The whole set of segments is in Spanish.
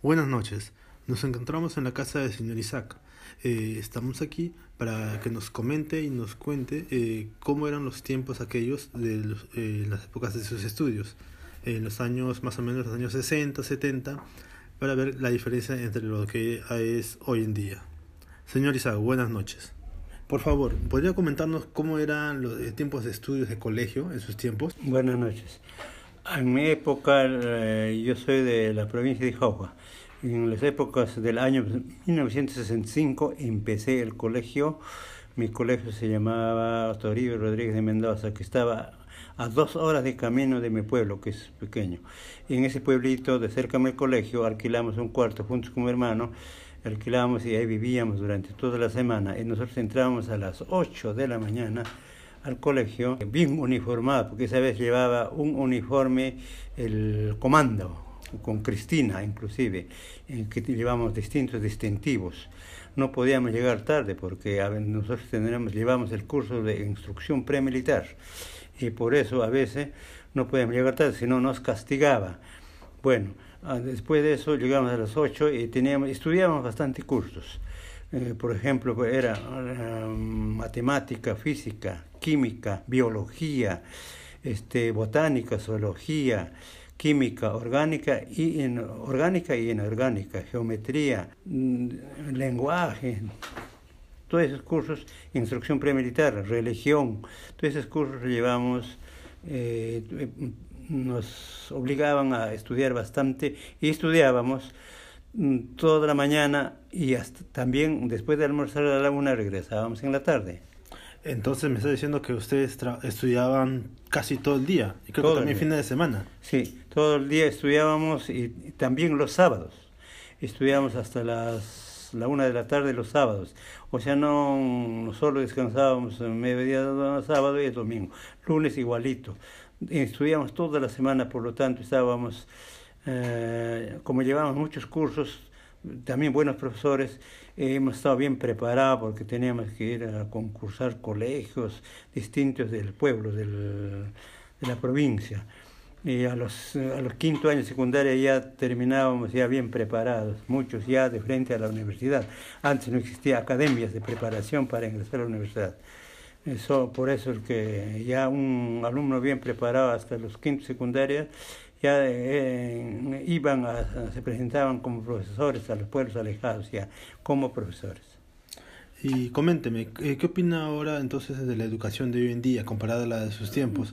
Buenas noches. Nos encontramos en la casa del señor Isaac. Eh, estamos aquí para que nos comente y nos cuente eh, cómo eran los tiempos aquellos de eh, las épocas de sus estudios, en los años más o menos los años 60, 70, para ver la diferencia entre lo que es hoy en día. Señor Isaac, buenas noches. Por favor, ¿podría comentarnos cómo eran los eh, tiempos de estudios de colegio en sus tiempos? Buenas noches. En mi época, eh, yo soy de la provincia de Jauja. En las épocas del año 1965 empecé el colegio. Mi colegio se llamaba Toribio Rodríguez de Mendoza, que estaba a dos horas de camino de mi pueblo, que es pequeño. Y en ese pueblito, de cerca del colegio, alquilamos un cuarto juntos con mi hermano alquilábamos y ahí vivíamos durante toda la semana y nosotros entrábamos a las 8 de la mañana al colegio bien uniformado, porque esa vez llevaba un uniforme el comando, con Cristina inclusive, en que llevamos distintos distintivos. No podíamos llegar tarde porque nosotros tendríamos, llevamos el curso de instrucción premilitar y por eso a veces no podíamos llegar tarde, sino nos castigaba. Bueno, Ah, después de eso llegamos a las 8 y teníamos, estudiábamos bastante cursos. Eh, por ejemplo, era matemática, física, química, biología, este, botánica, zoología, química orgánica y orgánica y inorgánica, geometría, mm, lenguaje, todos esos cursos, instrucción premilitar, religión, todos esos cursos llevamos eh, nos obligaban a estudiar bastante y estudiábamos toda la mañana y hasta también después de almorzar a la una regresábamos en la tarde. Entonces me está diciendo que ustedes estudiaban casi todo el día y creo que también fines de semana. Sí, todo el día estudiábamos y, también los sábados. Estudiábamos hasta las la una de la tarde los sábados. O sea, no, no solo descansábamos mediodía sábado y el domingo. Lunes igualito estudiamos toda la semana, por lo tanto estábamos, eh, como llevamos muchos cursos, también buenos profesores, hemos estado bien preparados porque teníamos que ir a concursar colegios distintos del pueblo, del, de la provincia. Y a los, a los quinto años secundaria ya terminábamos ya bien preparados, muchos ya de frente a la universidad. Antes no existía academias de preparación para ingresar a la universidad. Eso, por eso es que ya un alumno bien preparado hasta los quintos secundarios ya eh, iban a, se presentaban como profesores a los pueblos alejados ya como profesores. Y coménteme, eh, ¿qué opina ahora entonces de la educación de hoy en día comparada a la de sus tiempos?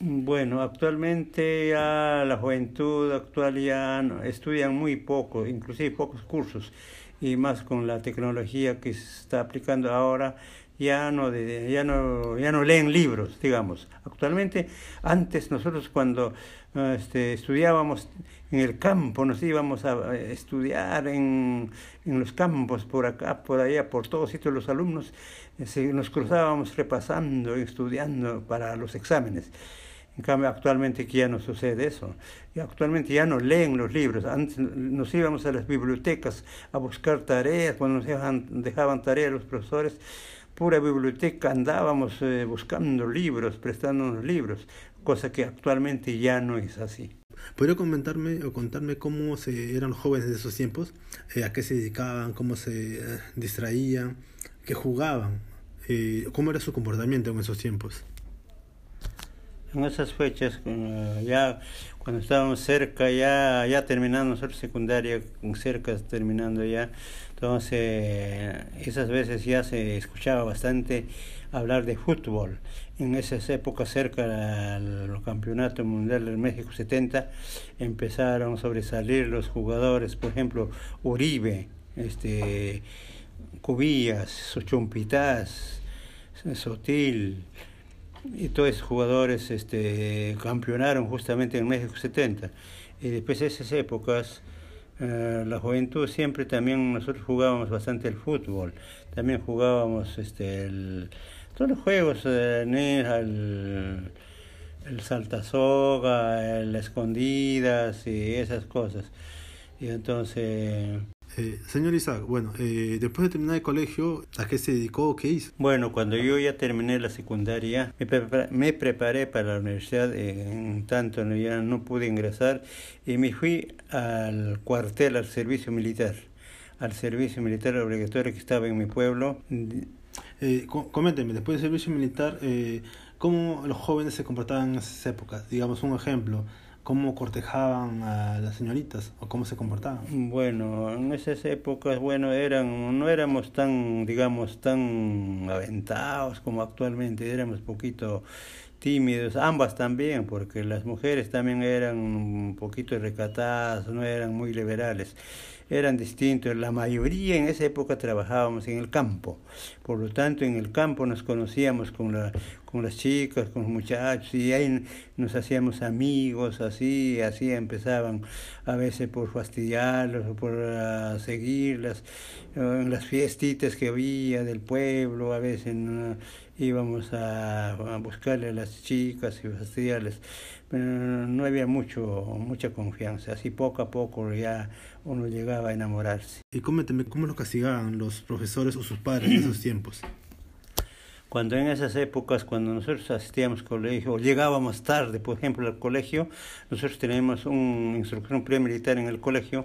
Bueno, actualmente ya la juventud actual ya estudian muy poco, inclusive pocos cursos, y más con la tecnología que se está aplicando ahora, ya no, ya no, ya no leen libros, digamos. Actualmente, antes nosotros cuando este, estudiábamos en el campo, nos íbamos a estudiar en, en, los campos, por acá, por allá, por todos sitios los alumnos, eh, nos cruzábamos repasando, estudiando para los exámenes. En cambio, actualmente ya no sucede eso. Y actualmente ya no leen los libros. Antes nos íbamos a las bibliotecas a buscar tareas, cuando nos dejaban, dejaban tareas los profesores, pura biblioteca andábamos eh, buscando libros, prestándonos libros, cosa que actualmente ya no es así. ¿Podría comentarme o contarme cómo se eran los jóvenes de esos tiempos? Eh, ¿A qué se dedicaban? ¿Cómo se eh, distraían? ¿Qué jugaban? ¿Cómo era su comportamiento en esos tiempos? En esas fechas, ya cuando estábamos cerca, ya, ya terminando nosotros secundaria, cerca terminando ya, entonces esas veces ya se escuchaba bastante hablar de fútbol. En esas épocas cerca del Campeonato Mundial del México 70 empezaron a sobresalir los jugadores, por ejemplo, Uribe, este, Cubillas, Sochumpitas, Sotil, y todos esos jugadores este, campeonaron justamente en México 70. Y después de esas épocas, eh, la juventud siempre también nosotros jugábamos bastante el fútbol. También jugábamos este, el, todos los juegos, eh, el, el saltasoga, el escondidas y esas cosas. Y entonces... Eh, señor Isaac, bueno, eh, después de terminar el colegio, ¿a qué se dedicó? ¿Qué hizo? Bueno, cuando yo ya terminé la secundaria, me, preparé para la universidad, en tanto ya no pude ingresar, y me fui al cuartel, al servicio militar, al servicio militar obligatorio que estaba en mi pueblo. Eh, coménteme, después del servicio militar, eh, ¿cómo los jóvenes se comportaban en esas épocas? Digamos un ejemplo cómo cortejaban a las señoritas o cómo se comportaban. Bueno, en esas épocas, bueno, eran, no éramos tan, digamos, tan aventados como actualmente, éramos poquito tímidos, ambas también, porque las mujeres también eran un poquito recatadas, no eran muy liberales eran distintos. La mayoría en esa época trabajábamos en el campo. Por lo tanto, en el campo nos conocíamos con, la, con las chicas, con los muchachos, y ahí nos hacíamos amigos, así, así empezaban a veces por fastidiarlos o por uh, seguirlas. en las fiestitas que había del pueblo, a veces íbamos a, a, buscarle a las chicas y fastidiarles. Pero no había mucho, mucha confianza, así poco a poco ya uno llegaba a enamorarse. Y coménteme, ¿cómo lo castigaban los profesores o sus padres en esos tiempos? Cuando en esas épocas, cuando nosotros asistíamos al colegio, o llegábamos tarde, por ejemplo, al colegio, nosotros teníamos un instructor premilitar en el colegio,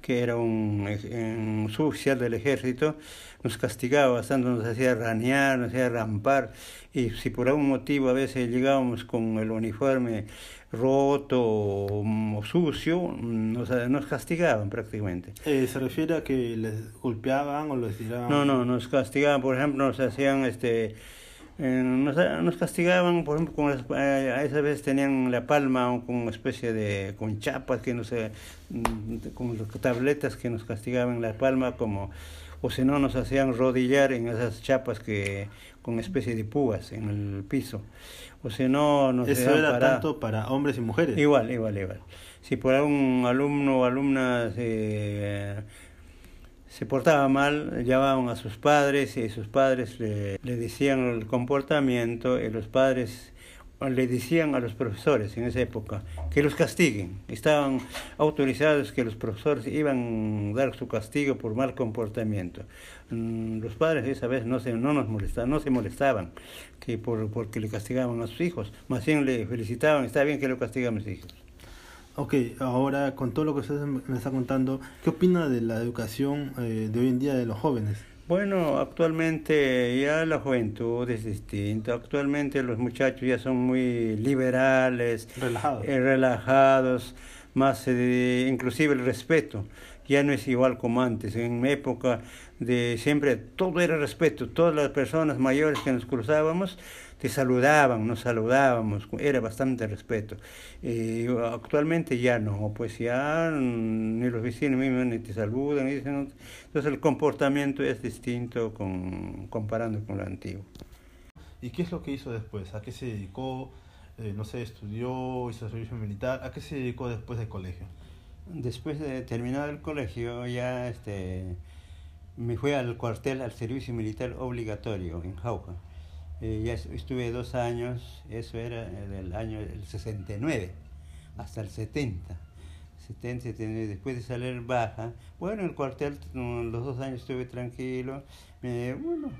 que era un, un suboficial del ejército, nos castigaba bastante, nos hacía ranear, nos hacía rampar, y si por algún motivo a veces llegábamos con el uniforme roto o, sucio, nos, nos, castigaban prácticamente. Eh, ¿Se refiere a que les golpeaban o les tiraban? No, no, nos castigaban, por ejemplo, nos hacían este... Eh, nos, nos, castigaban, por ejemplo, con las, eh, a esa vez tenían la palma con una especie de, con chapas que no sé, mm, con tabletas que nos castigaban la palma como, o si no nos hacían rodillar en esas chapas que, con especie de púas en el piso o si no, no Eso era tanto para hombres y mujeres. Igual, igual, igual. Si por algún alumno o alumna se, se portaba mal, llamaban a sus padres y sus padres le, le decían el comportamiento y los padres le decían a los profesores en esa época que los castiguen. Estaban autorizados que los profesores iban a dar su castigo por mal comportamiento. Mm, los padres esa vez no, se, no nos molestaban, no se molestaban que por, porque le castigaban a sus hijos, más bien le felicitaban, está bien que lo castiguen a mis hijos. Ok, ahora con todo lo que usted me está contando, ¿qué opina de la educación eh, de hoy en día de los jóvenes? Bueno, actualmente ya la juventud es distinta. Actualmente los muchachos ya son muy liberales, relajados, eh, relajados más eh, inclusive el respeto. Ya no es igual como antes. En mi época de siempre todo era respeto. Todas las personas mayores que nos cruzábamos te saludaban, nos saludábamos, era bastante respeto. y actualmente ya no, pues ya ni los vecinos mismos ni te saludan, entonces el comportamiento es distinto comparando con lo antiguo. ¿Y qué es lo que hizo después? ¿A qué se dedicó? Eh, no sé, estudió, hizo servicio militar. ¿A qué se dedicó después del colegio? Después de terminar el colegio ya este, me fui al cuartel, al servicio militar obligatorio en Jauja. Eh, ya estuve dos años, eso era del año el 69 hasta el 70. 70, 70 después de salir baja, bueno, en el cuartel los dos años estuve tranquilo, bueno,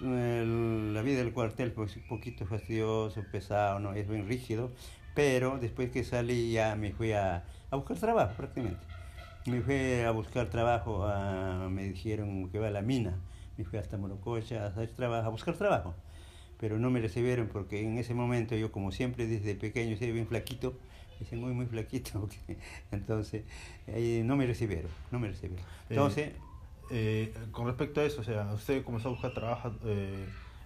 la vida del cuartel pues un poquito fastidioso, pesado, no es bien rígido, pero después que salí ya me fui a, a buscar trabajo prácticamente. Me fui a buscar trabajo, me dijeron que va a la mina me fui hasta Morococha a hacer trabajo, a buscar trabajo. Pero no me recibieron porque en ese momento yo, como siempre desde pequeño, soy bien flaquito, dicen muy, muy flaquito. Entonces, no me recibieron, no me recibieron. Eh, Entonces... Eh, con respecto a eso, o sea, usted comenzó a buscar trabajo,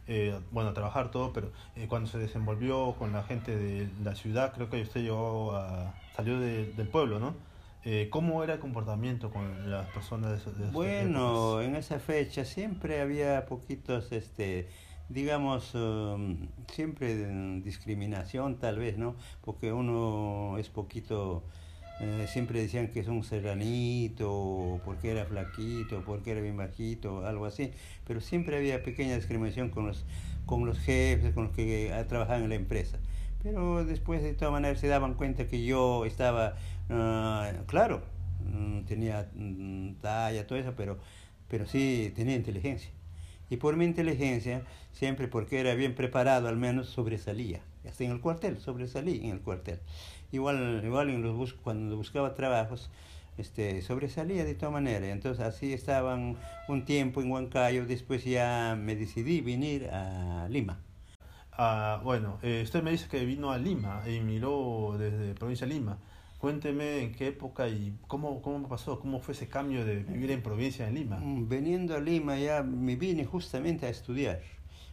eh, bueno, trabajar todo, pero cuando se desenvolvió con la gente de la ciudad, creo que usted llegó a, salió del pueblo, ¿no? Eh, ¿Cómo era el comportamiento con las personas de, de Bueno, en esa fecha siempre había poquitos, este, digamos, um, siempre discriminación tal vez, ¿no? Porque uno es poquito, eh, siempre decían que es un serranito, porque era flaquito, porque era bien bajito, algo así, pero siempre había pequeña discriminación con los, con los jefes, con los que trabajaban en la empresa. Pero después de todas maneras se daban cuenta que yo estaba, ah, claro, no tenía mm, talla, todo eso, pero, pero sí tenía inteligencia. Y por mi inteligencia, siempre porque era bien preparado, al menos sobresalía. Hasta en el cuartel, sobresalí en el cuartel. Igual, igual en los cuando buscaba trabajos, este, sobresalía de todas maneras. Entonces así estaban un tiempo en Huancayo, después ya me decidí venir a Lima. Ah, bueno, eh, usted me dice que vino a Lima y miró desde provincia de Lima. Cuénteme en qué época y cómo, cómo pasó, cómo fue ese cambio de vivir en provincia de Lima. Mm, veniendo a Lima ya me vine justamente a estudiar.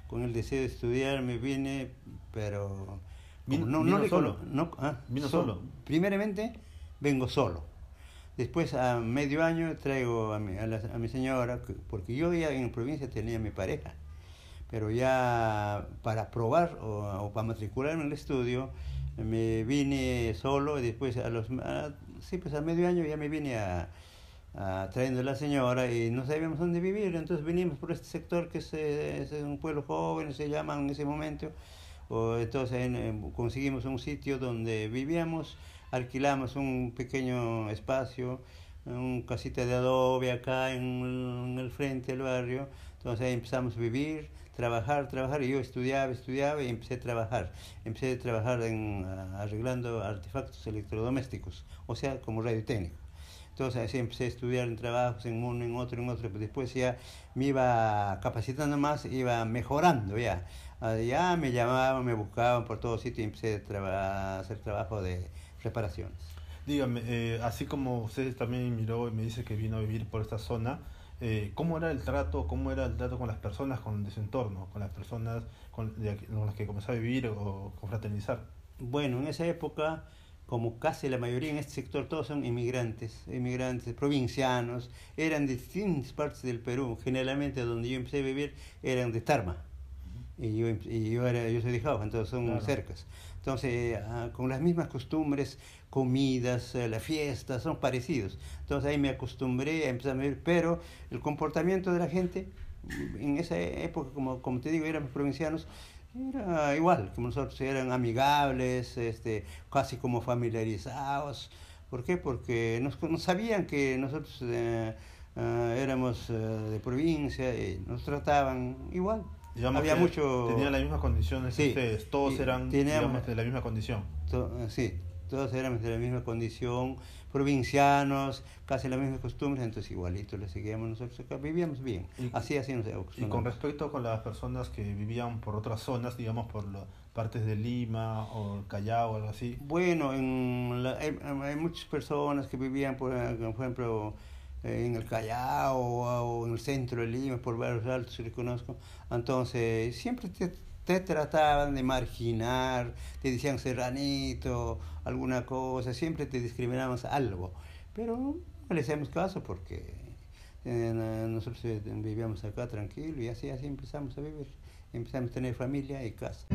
Con el deseo de estudiar me vine, pero... Vino, no, no solo. No, ah, vino solo. Primeramente vengo solo. Después a medio año traigo a mi, a, mi señora, porque yo ya en provincia tenía mi pareja, pero ya para probar o, para matricularme en el estudio me vine solo y después a los sí pues a medio año ya me vine a, trayendo a la señora y no sabíamos dónde vivir entonces vinimos por este sector que es, es un pueblo joven se llama en ese momento entonces conseguimos un sitio donde vivíamos alquilamos un pequeño espacio, un casita de adobe acá en, el frente del barrio. Entonces empezamos a vivir, trabajar, trabajar. Y yo estudiaba, estudiaba y empecé a trabajar. Empecé a trabajar en, arreglando artefactos electrodomésticos, o sea, como radio técnico. Entonces empecé a estudiar en trabajos, en uno, en otro, en otro. Pero después ya me iba capacitando más, iba mejorando ya. Ah, ya me llamaban, me buscaban por todos sitios y empecé a hacer trabajo de reparaciones. Dígame, eh, así como usted también miró y me dice que vino a vivir por esta zona, eh, ¿cómo era el trato, cómo era el trato con las personas, con su entorno, con las personas con, las que comenzó a vivir o confraternizar? Bueno, en esa época, como casi la mayoría en este sector, todos son inmigrantes, inmigrantes provincianos, eran de distintas partes del Perú, generalmente donde yo empecé a vivir eran de Tarma. Y yo, y yo, era, yo soy de Jauja, entonces son cercas. Entonces, ah, con las mismas costumbres, comidas, eh, las fiestas, son parecidos. Entonces ahí me acostumbré a empezar a ver, pero el comportamiento de la gente, en esa época, como, como te digo, éramos provincianos, era igual, como nosotros eran amigables, este, casi como familiarizados. ¿Por qué? Porque nos, sabían que nosotros eh, ah, éramos eh, de provincia y nos trataban igual había mucho... Tenían las mismas condiciones ustedes, todos eran digamos, de la misma condición. sí, todos éramos de la misma condición, provincianos, casi las mismas costumbres, entonces igualito le seguíamos nosotros acá, vivíamos bien, así así nos Y con respecto con las personas que vivían por otras zonas, digamos por las partes de Lima o Callao o algo así. Bueno, en hay, hay, muchas personas que vivían, por, por ejemplo, en el Callao o, en el centro de Lima, por barrios altos, si conozco. Entonces, siempre te, te, trataban de marginar, te decían serranito, alguna cosa, siempre te discriminaban algo. Pero no le hacemos caso porque eh, nosotros eh, vivíamos acá tranquilo y así, así empezamos a vivir. Empezamos a tener familia y casa.